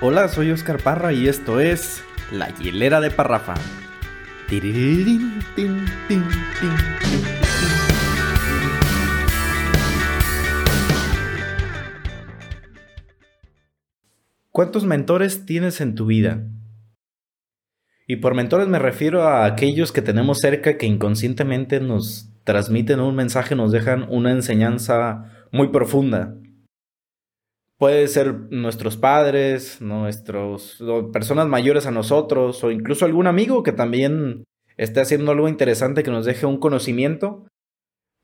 Hola, soy Oscar Parra y esto es La Hielera de Parrafa. ¿Cuántos mentores tienes en tu vida? Y por mentores me refiero a aquellos que tenemos cerca que inconscientemente nos transmiten un mensaje, nos dejan una enseñanza muy profunda. Puede ser nuestros padres, nuestros personas mayores a nosotros o incluso algún amigo que también esté haciendo algo interesante que nos deje un conocimiento.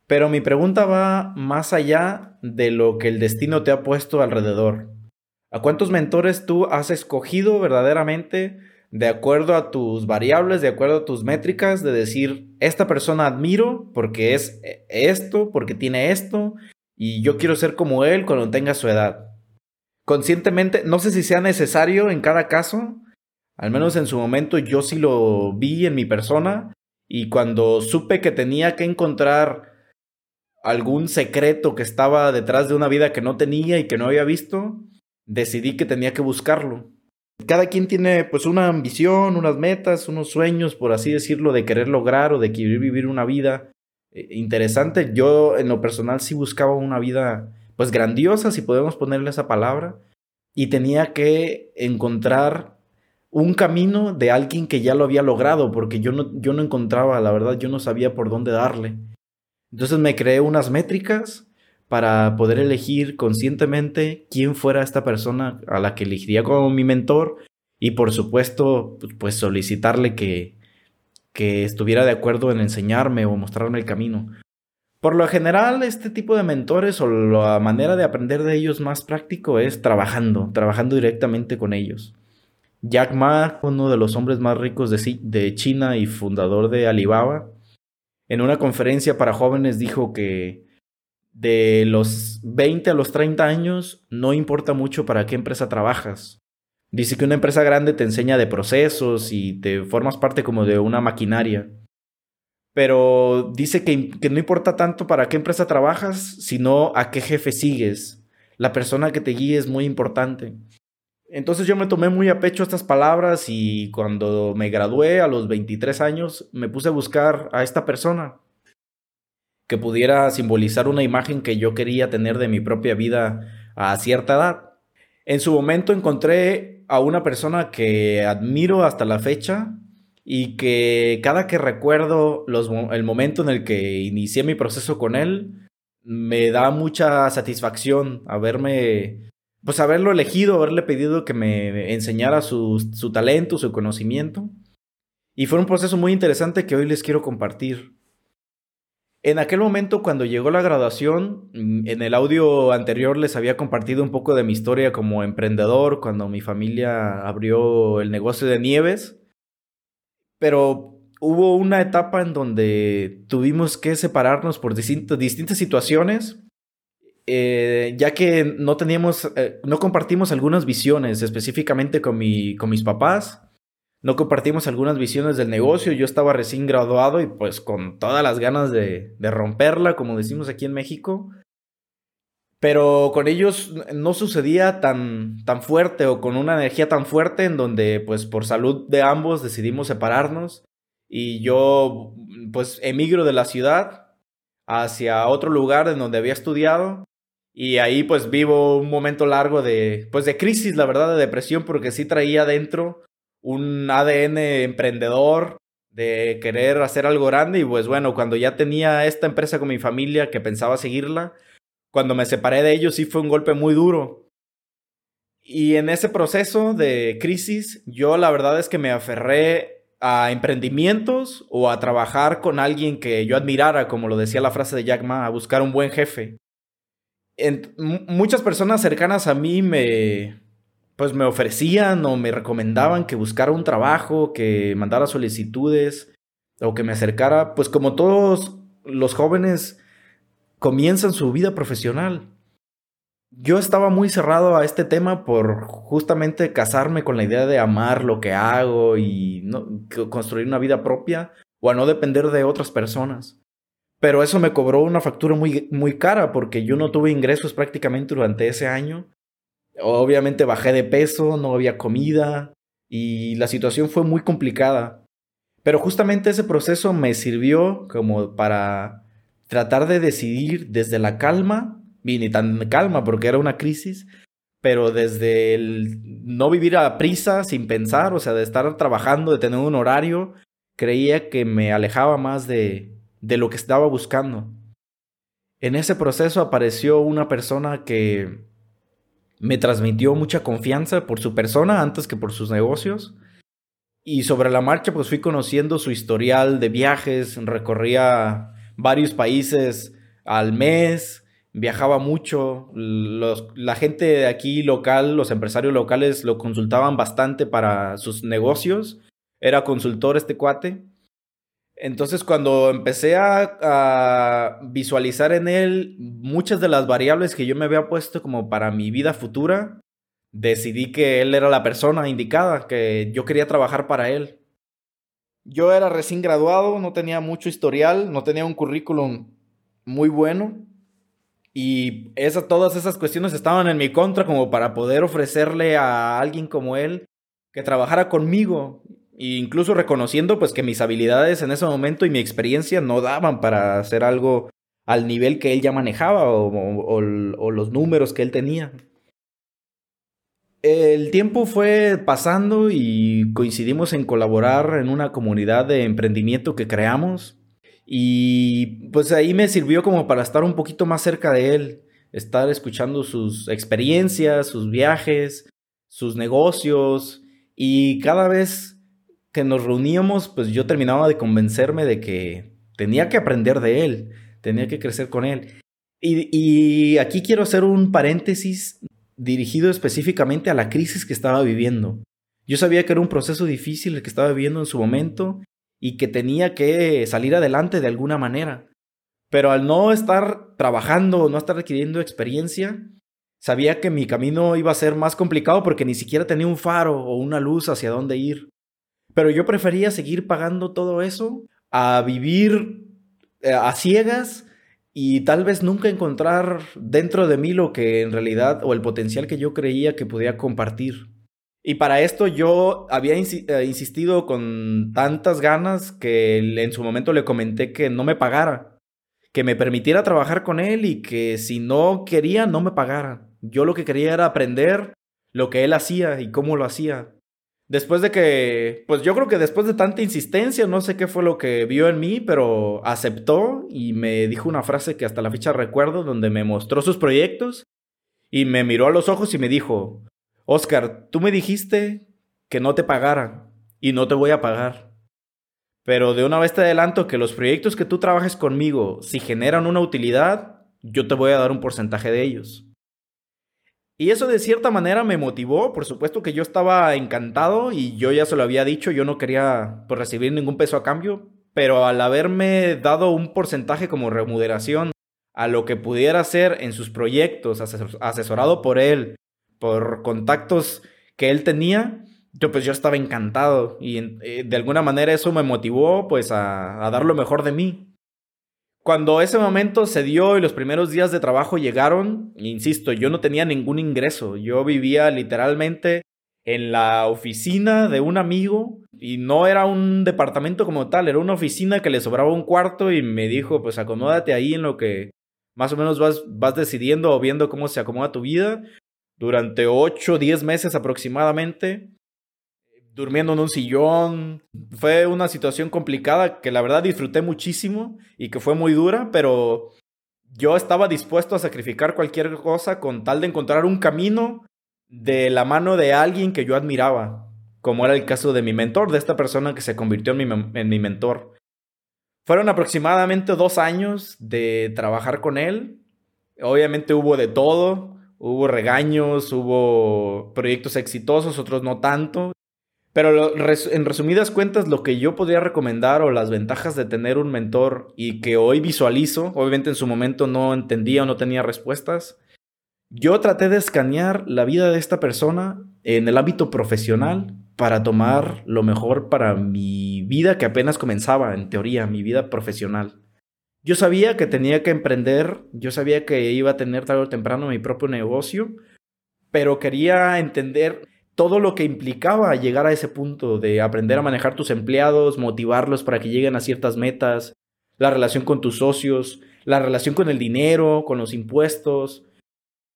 Pero mi pregunta va más allá de lo que el destino te ha puesto alrededor. ¿A cuántos mentores tú has escogido verdaderamente de acuerdo a tus variables, de acuerdo a tus métricas, de decir, esta persona admiro porque es esto, porque tiene esto, y yo quiero ser como él cuando tenga su edad? Conscientemente, no sé si sea necesario en cada caso, al menos en su momento yo sí lo vi en mi persona, y cuando supe que tenía que encontrar algún secreto que estaba detrás de una vida que no tenía y que no había visto, decidí que tenía que buscarlo. Cada quien tiene pues una ambición, unas metas, unos sueños, por así decirlo, de querer lograr o de querer vivir una vida eh, interesante. Yo en lo personal sí buscaba una vida pues grandiosa, si podemos ponerle esa palabra, y tenía que encontrar un camino de alguien que ya lo había logrado, porque yo no, yo no encontraba, la verdad, yo no sabía por dónde darle. Entonces me creé unas métricas para poder elegir conscientemente quién fuera esta persona a la que elegiría como mi mentor y por supuesto pues solicitarle que, que estuviera de acuerdo en enseñarme o mostrarme el camino. Por lo general, este tipo de mentores o la manera de aprender de ellos más práctico es trabajando, trabajando directamente con ellos. Jack Ma, uno de los hombres más ricos de, China y fundador de Alibaba, en una conferencia para jóvenes dijo que de los 20 a los 30 años, no importa mucho para qué empresa trabajas. Dice que una empresa grande te enseña de procesos y te formas parte como de una maquinaria. Pero dice que, que, no importa tanto para qué empresa trabajas, sino a qué jefe sigues. La persona que te guíe es muy importante. Entonces yo me tomé muy a pecho estas palabras y cuando me gradué a los 23 años me puse a buscar a esta persona que pudiera simbolizar una imagen que yo quería tener de mi propia vida a cierta edad. En su momento encontré a una persona que admiro hasta la fecha y que cada que recuerdo el momento en el que inicié mi proceso con él, me da mucha satisfacción haberme, pues haberlo elegido, haberle pedido que me enseñara su, su talento, su conocimiento. Y fue un proceso muy interesante que hoy les quiero compartir. En aquel momento, cuando llegó la graduación, mm, en el audio anterior les había compartido un poco de mi historia como emprendedor, cuando mi familia abrió el negocio de nieves. Pero hubo una etapa en donde tuvimos que separarnos por distintas situaciones, eh, ya que no teníamos, eh, no compartimos algunas visiones específicamente con, mi, con mis papás no compartimos algunas visiones del negocio. Yo estaba recién graduado y pues con todas las ganas de, romperla, como decimos aquí en México. Pero con ellos no sucedía tan, tan fuerte o con una energía tan fuerte en donde pues por salud de ambos decidimos separarnos y yo pues emigro de la ciudad hacia otro lugar en donde había estudiado y ahí pues vivo un momento largo de pues de crisis, la verdad, de depresión porque sí traía dentro un ADN emprendedor, de querer hacer algo grande y pues bueno, cuando ya tenía esta empresa con mi familia que pensaba seguirla, cuando me separé de ellos sí fue un golpe muy duro. Y en ese proceso de crisis, yo la verdad es que me aferré a emprendimientos o a trabajar con alguien que yo admirara, como lo decía la frase de Jack Ma, a buscar un buen jefe. En, muchas personas cercanas a mí me, pues me ofrecían o me recomendaban que buscara un trabajo, que mandara solicitudes o que me acercara, pues como todos los jóvenes comienzan su vida profesional. Yo estaba muy cerrado a este tema por justamente casarme con la idea de amar lo que hago y construir una vida propia o a no depender de otras personas. Pero eso me cobró una factura muy, muy cara porque yo no tuve ingresos prácticamente durante ese año Obviamente bajé de peso, no había comida y la situación fue muy complicada. Pero justamente ese proceso me sirvió como para tratar de decidir desde la calma, y ni tan calma porque era una crisis, pero desde el no vivir a prisa, sin pensar, o sea, de estar trabajando, de tener un horario, creía que me alejaba más de, de lo que estaba buscando. En ese proceso apareció una persona que me transmitió mucha confianza por su persona antes que por sus negocios. Y sobre la marcha pues fui conociendo su historial de viajes, recorría varios países al mes, viajaba mucho, la gente de aquí local, los empresarios locales lo consultaban bastante para sus negocios, era consultor este cuate. Entonces cuando empecé a, visualizar en él muchas de las variables que yo me había puesto como para mi vida futura, decidí que él era la persona indicada, que yo quería trabajar para él. Yo era recién graduado, no tenía mucho historial, no tenía un currículum muy bueno, y todas esas cuestiones estaban en mi contra como para poder ofrecerle a alguien como él que trabajara conmigo. E incluso reconociendo pues que mis habilidades en ese momento y mi experiencia no daban para hacer algo al nivel que él ya manejaba o, los números que él tenía. El tiempo fue pasando y coincidimos en colaborar en una comunidad de emprendimiento que creamos y pues ahí me sirvió como para estar un poquito más cerca de él, estar escuchando sus experiencias, sus viajes, sus negocios. Y cada vez que nos reuníamos, pues yo terminaba de convencerme de que tenía que aprender de él, tenía que crecer con él. Y, aquí quiero hacer un paréntesis dirigido específicamente a la crisis que estaba viviendo. Yo sabía que era un proceso difícil el que estaba viviendo en su momento y que tenía que salir adelante de alguna manera. Pero al no estar trabajando, no estar adquiriendo experiencia, sabía que mi camino iba a ser más complicado porque ni siquiera tenía un faro o una luz hacia dónde ir. Pero yo prefería seguir pagando todo eso a vivir eh, a ciegas y tal vez nunca encontrar dentro de mí lo que en realidad o el potencial que yo creía que podía compartir. Y para esto yo había eh, insistido con tantas ganas que en su momento le comenté que no me pagara, que me permitiera trabajar con él y que si no quería no me pagara. Yo lo que quería era aprender lo que él hacía y cómo lo hacía. Después de que, pues yo creo que después de tanta insistencia, no sé qué fue lo que vio en mí, pero aceptó y me dijo una frase que hasta la fecha recuerdo, donde me mostró sus proyectos y me miró a los ojos y me dijo, Oscar, tú me dijiste que no te pagara y no te voy a pagar. Pero de una vez te adelanto que los proyectos que tú trabajes conmigo, si generan una utilidad, yo te voy a dar un porcentaje de ellos. Y eso de cierta manera me motivó, por supuesto que yo estaba encantado y yo ya se lo había dicho, yo no quería pues, recibir ningún peso a cambio, pero al haberme dado un porcentaje como remuneración a lo que pudiera hacer en sus proyectos, asesorado por él, por contactos que él tenía, yo pues yo estaba encantado. Y eh, de alguna manera eso me motivó pues a, a dar lo mejor de mí. Cuando ese momento se dio y los primeros días de trabajo llegaron, insisto, yo no tenía ningún ingreso, yo vivía literalmente en la oficina de un amigo y no era un departamento como tal, era una oficina que le sobraba un cuarto y me dijo, pues acomódate ahí en lo que más o menos vas, vas decidiendo o viendo cómo se acomoda tu vida durante 8 o 10 meses aproximadamente, durmiendo en un sillón. Fue una situación complicada que la verdad disfruté muchísimo y que fue muy dura, pero yo estaba dispuesto a sacrificar cualquier cosa con tal de encontrar un camino de la mano de alguien que yo admiraba, como era el caso de mi mentor, de esta persona que se convirtió en mi, en mi mentor. Fueron aproximadamente dos años de trabajar con él. Obviamente hubo de todo. Hubo regaños, hubo proyectos exitosos, otros no tanto. Pero en resumidas cuentas, lo que yo podría recomendar o las ventajas de tener un mentor y que hoy visualizo, obviamente en su momento no entendía o no tenía respuestas, yo traté de escanear la vida de esta persona en el ámbito profesional para tomar lo mejor para mi vida que apenas comenzaba, en teoría, mi vida profesional. Yo sabía que tenía que emprender, yo sabía que iba a tener tarde o temprano mi propio negocio, pero quería entender todo lo que implicaba llegar a ese punto de aprender a manejar tus empleados, motivarlos para que lleguen a ciertas metas, la relación con tus socios, la relación con el dinero, con los impuestos.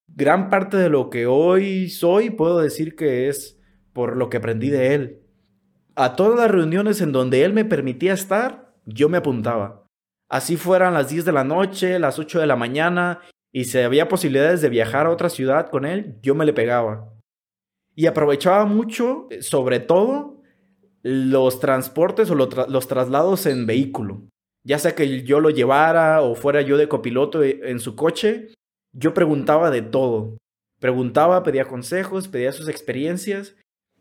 Gran parte de lo que hoy soy puedo decir que es por lo que aprendí de él. A todas las reuniones en donde él me permitía estar, yo me apuntaba. Así fueran las 10 de la noche, las 8 de la mañana, y si había posibilidades de viajar a otra ciudad con él, yo me le pegaba. Y aprovechaba mucho, eh, sobre todo, los transportes o los traslados en vehículo. Ya sea que yo lo llevara o fuera yo de copiloto e, en su coche, yo preguntaba de todo. Preguntaba, pedía consejos, pedía sus experiencias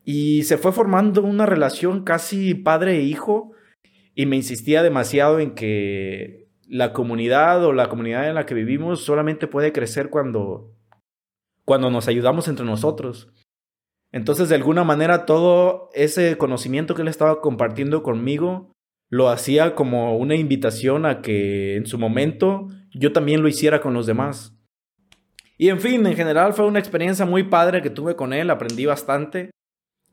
y se fue formando una relación casi padre e hijo y me insistía demasiado en que la comunidad o la comunidad en la que vivimos solamente puede crecer cuando, cuando nos ayudamos entre nosotros. Entonces, de alguna manera, todo ese conocimiento que él estaba compartiendo conmigo lo hacía como una invitación a que en su momento yo también lo hiciera con los demás. Y en fin, en general fue una experiencia muy padre que tuve con él, aprendí bastante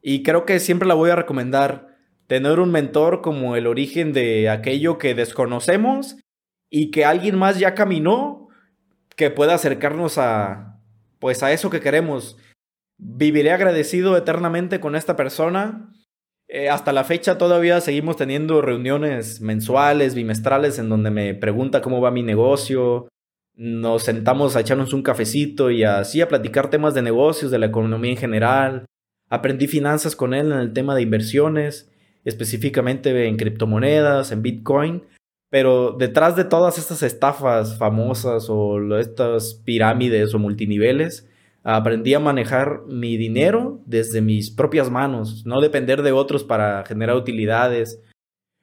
y creo que siempre la voy a recomendar. Tener un mentor como el origen de aquello que desconocemos y que alguien más ya caminó que pueda acercarnos a pues a eso que queremos. Viviré agradecido eternamente con esta persona. Eh, hasta la fecha todavía seguimos teniendo reuniones mensuales, bimestrales, en donde me pregunta cómo va mi negocio. Nos sentamos a echarnos un cafecito y así a platicar temas de negocios, de la economía en general. Aprendí finanzas con él en el tema de inversiones, específicamente en criptomonedas, en Bitcoin. Pero detrás de todas estas estafas famosas o estas pirámides o multiniveles, aprendí a manejar mi dinero desde mis propias manos, no depender de otros para generar utilidades.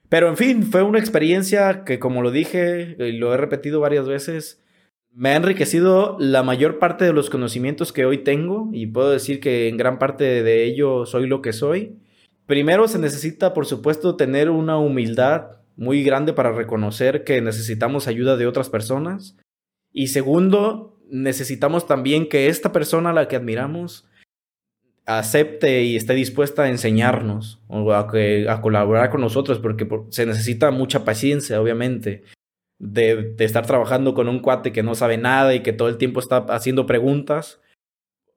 Pero en fin, fue una experiencia que como lo dije y lo he repetido varias veces, me ha enriquecido la mayor parte de los conocimientos que hoy tengo y puedo decir que en gran parte de ello soy lo que soy. Primero se necesita, por supuesto, tener una humildad muy grande para reconocer que necesitamos ayuda de otras personas. Y segundo, necesitamos también que esta persona a la que admiramos acepte y esté dispuesta a enseñarnos o a, que, a colaborar con nosotros, porque se necesita mucha paciencia, obviamente, de, de, estar trabajando con un cuate que no sabe nada y que todo el tiempo está haciendo preguntas,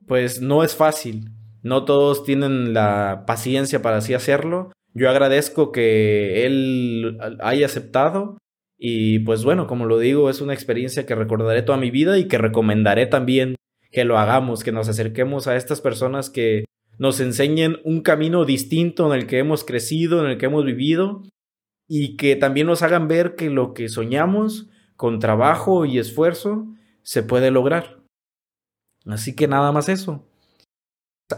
pues no es fácil. No todos tienen la paciencia para así hacerlo, yo agradezco que él haya aceptado y pues bueno, como lo digo, es una experiencia que recordaré toda mi vida y que recomendaré también que lo hagamos, que nos acerquemos a estas personas que nos enseñen un camino distinto en el que hemos crecido, en el que hemos vivido y que también nos hagan ver que lo que soñamos con trabajo y esfuerzo se puede lograr. Así que nada más eso.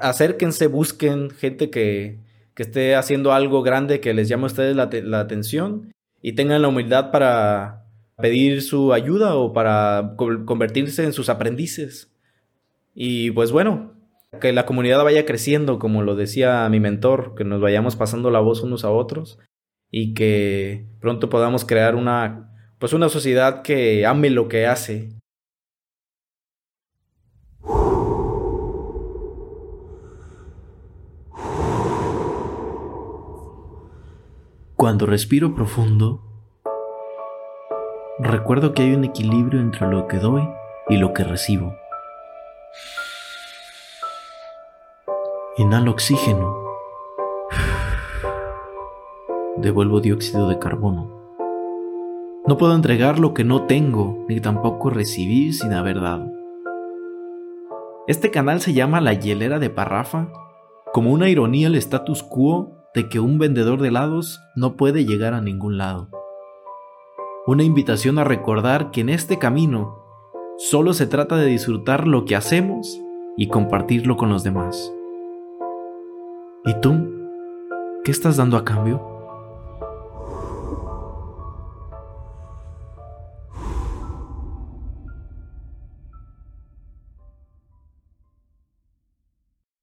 Acérquense, busquen gente que, que esté haciendo algo grande que les llame a ustedes la, atención y tengan la humildad para pedir su ayuda o para convertirse en sus aprendices. Y pues bueno, que la comunidad vaya creciendo, como lo decía mi mentor, que nos vayamos pasando la voz unos a otros y que pronto podamos crear una pues una sociedad que ame lo que hace Cuando respiro profundo, recuerdo que hay un equilibrio entre lo que doy y lo que recibo. Inhalo oxígeno. Devuelvo dióxido de carbono. No puedo entregar lo que no tengo, ni tampoco recibir sin haber dado. Este canal se llama La Hielera de Parrafa, como una ironía al status quo de que un vendedor de helados no puede llegar a ningún lado. Una invitación a recordar que en este camino solo se trata de disfrutar lo que hacemos y compartirlo con los demás. ¿Y tú? ¿Qué estás dando a cambio?